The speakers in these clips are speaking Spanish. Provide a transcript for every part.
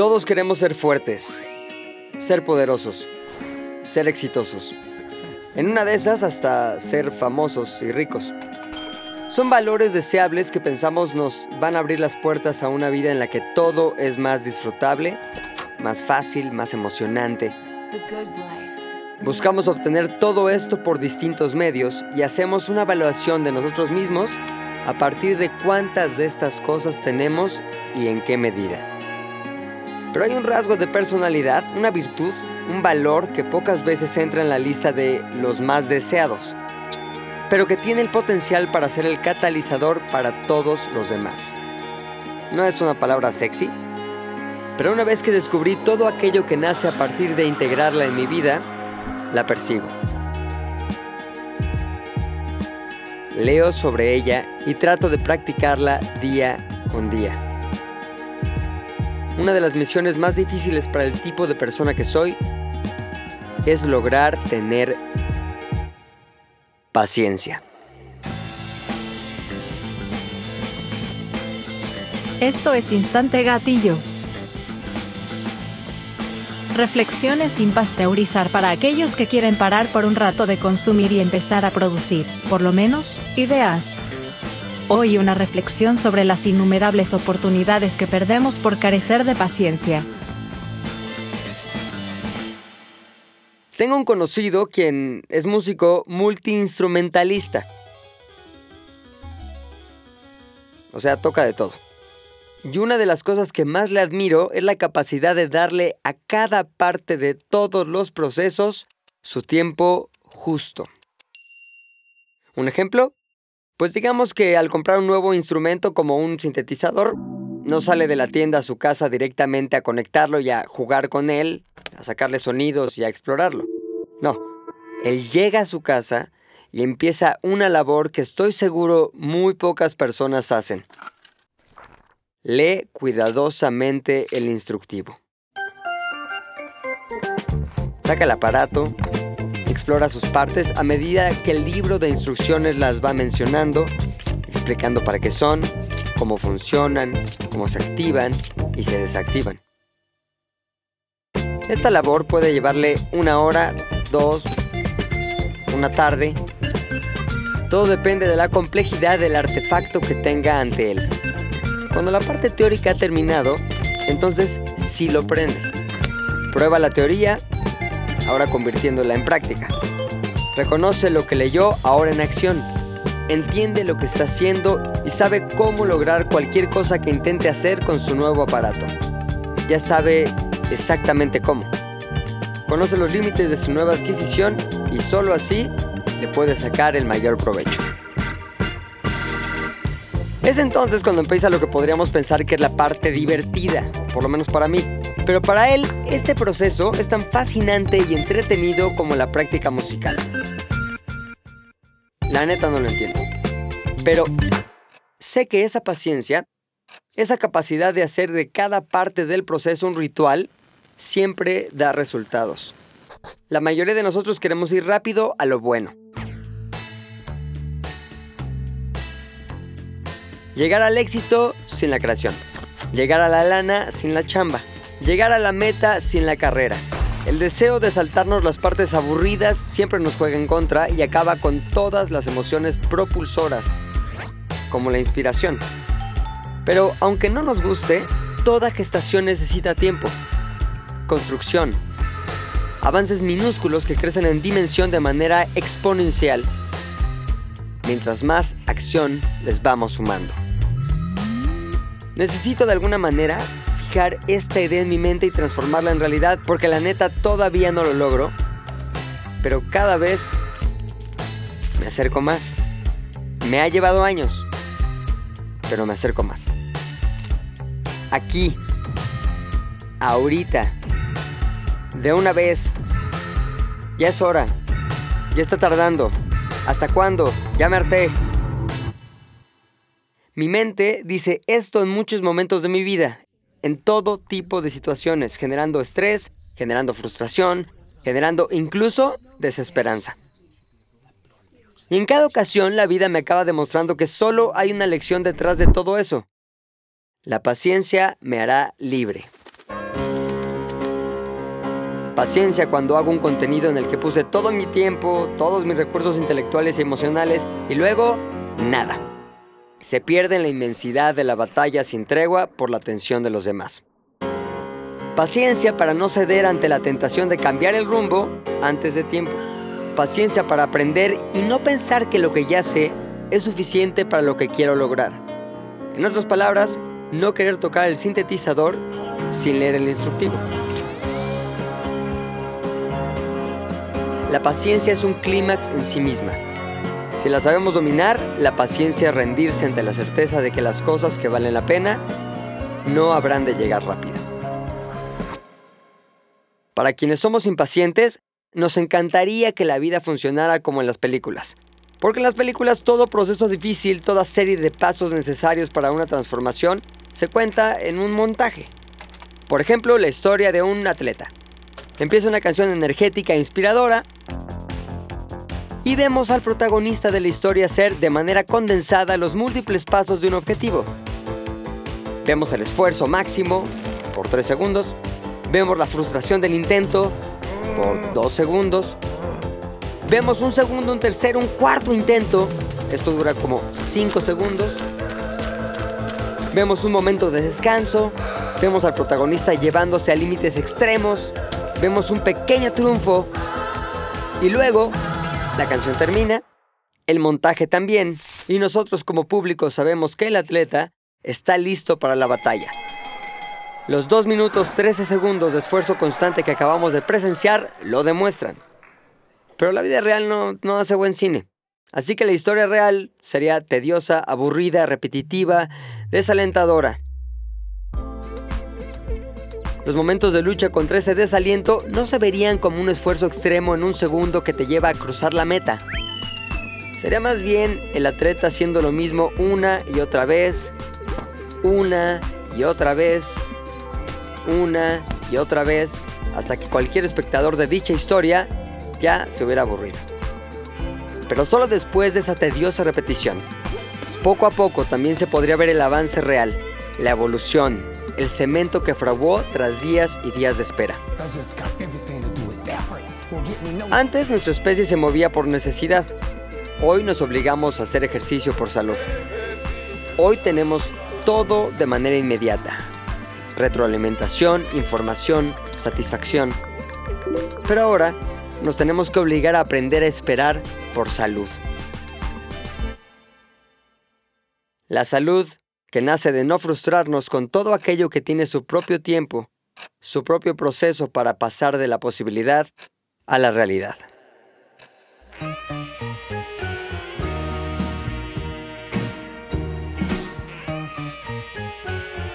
Todos queremos ser fuertes, ser poderosos, ser exitosos. En una de esas hasta ser famosos y ricos. Son valores deseables que pensamos nos van a abrir las puertas a una vida en la que todo es más disfrutable, más fácil, más emocionante. Buscamos obtener todo esto por distintos medios y hacemos una evaluación de nosotros mismos a partir de cuántas de estas cosas tenemos y en qué medida. Pero hay un rasgo de personalidad, una virtud, un valor que pocas veces entra en la lista de los más deseados, pero que tiene el potencial para ser el catalizador para todos los demás. No es una palabra sexy, pero una vez que descubrí todo aquello que nace a partir de integrarla en mi vida, la persigo. Leo sobre ella y trato de practicarla día con día. Una de las misiones más difíciles para el tipo de persona que soy es lograr tener paciencia. Esto es Instante Gatillo. Reflexiones sin pasteurizar para aquellos que quieren parar por un rato de consumir y empezar a producir, por lo menos, ideas. Hoy una reflexión sobre las innumerables oportunidades que perdemos por carecer de paciencia. Tengo un conocido quien es músico multiinstrumentalista. O sea, toca de todo. Y una de las cosas que más le admiro es la capacidad de darle a cada parte de todos los procesos su tiempo justo. Un ejemplo, pues digamos que al comprar un nuevo instrumento como un sintetizador, no sale de la tienda a su casa directamente a conectarlo y a jugar con él, a sacarle sonidos y a explorarlo. No, él llega a su casa y empieza una labor que estoy seguro muy pocas personas hacen. Lee cuidadosamente el instructivo. Saca el aparato, explora sus partes a medida que el libro de instrucciones las va mencionando, explicando para qué son, cómo funcionan, cómo se activan y se desactivan. Esta labor puede llevarle una hora, dos, una tarde. Todo depende de la complejidad del artefacto que tenga ante él. Cuando la parte teórica ha terminado, entonces sí lo prende. Prueba la teoría ahora convirtiéndola en práctica. Reconoce lo que leyó ahora en acción. Entiende lo que está haciendo y sabe cómo lograr cualquier cosa que intente hacer con su nuevo aparato. Ya sabe exactamente cómo. Conoce los límites de su nueva adquisición y solo así le puede sacar el mayor provecho. Es entonces cuando empieza lo que podríamos pensar que es la parte divertida, por lo menos para mí. Pero para él, este proceso es tan fascinante y entretenido como la práctica musical. La neta no lo entiendo. Pero sé que esa paciencia, esa capacidad de hacer de cada parte del proceso un ritual, siempre da resultados. La mayoría de nosotros queremos ir rápido a lo bueno. Llegar al éxito sin la creación. Llegar a la lana sin la chamba llegar a la meta sin la carrera. El deseo de saltarnos las partes aburridas siempre nos juega en contra y acaba con todas las emociones propulsoras, como la inspiración. Pero aunque no nos guste, toda gestación necesita tiempo, construcción, avances minúsculos que crecen en dimensión de manera exponencial, mientras más acción les vamos sumando. Necesito de alguna manera esta idea en mi mente y transformarla en realidad, porque la neta todavía no lo logro, pero cada vez me acerco más. Me ha llevado años, pero me acerco más. Aquí, ahorita, de una vez, ya es hora, ya está tardando. ¿Hasta cuándo? Ya me harté. Mi mente dice esto en muchos momentos de mi vida en todo tipo de situaciones, generando estrés, generando frustración, generando incluso desesperanza. Y en cada ocasión la vida me acaba demostrando que solo hay una lección detrás de todo eso. La paciencia me hará libre. Paciencia cuando hago un contenido en el que puse todo mi tiempo, todos mis recursos intelectuales y emocionales y luego nada. Se pierde en la inmensidad de la batalla sin tregua por la atención de los demás. Paciencia para no ceder ante la tentación de cambiar el rumbo antes de tiempo. Paciencia para aprender y no pensar que lo que ya sé es suficiente para lo que quiero lograr. En otras palabras, no querer tocar el sintetizador sin leer el instructivo. La paciencia es un clímax en sí misma. Si la sabemos dominar, la paciencia es rendirse ante la certeza de que las cosas que valen la pena no habrán de llegar rápido. Para quienes somos impacientes, nos encantaría que la vida funcionara como en las películas. Porque en las películas todo proceso difícil, toda serie de pasos necesarios para una transformación se cuenta en un montaje. Por ejemplo, la historia de un atleta. Empieza una canción energética e inspiradora y vemos al protagonista de la historia hacer de manera condensada los múltiples pasos de un objetivo. Vemos el esfuerzo máximo por 3 segundos, vemos la frustración del intento por 2 segundos, vemos un segundo, un tercero, un cuarto intento, esto dura como 5 segundos, vemos un momento de descanso, vemos al protagonista llevándose a límites extremos, vemos un pequeño triunfo. Y luego la canción termina, el montaje también, y nosotros como público sabemos que el atleta está listo para la batalla. Los 2 minutos 13 segundos de esfuerzo constante que acabamos de presenciar lo demuestran. Pero la vida real no, no hace buen cine. Así que la historia real sería tediosa, aburrida, repetitiva, desalentadora. Los momentos de lucha contra ese desaliento no se verían como un esfuerzo extremo en un segundo que te lleva a cruzar la meta. Sería más bien el atleta haciendo lo mismo una y otra vez, una y otra vez, una y otra vez, hasta que cualquier espectador de dicha historia ya se hubiera aburrido. Pero solo después de esa tediosa repetición. Poco a poco también se podría ver el avance real, la evolución, el cemento que fraguó tras días y días de espera. Antes nuestra especie se movía por necesidad. Hoy nos obligamos a hacer ejercicio por salud. Hoy tenemos todo de manera inmediata. Retroalimentación, información, satisfacción. Pero ahora nos tenemos que obligar a aprender a esperar por salud. La salud que nace de no frustrarnos con todo aquello que tiene su propio tiempo, su propio proceso para pasar de la posibilidad a la realidad.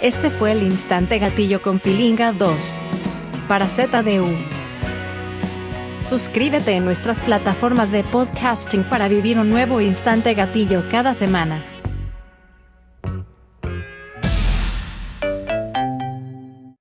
Este fue el Instante Gatillo con Pilinga 2 para ZDU. Suscríbete en nuestras plataformas de podcasting para vivir un nuevo Instante Gatillo cada semana.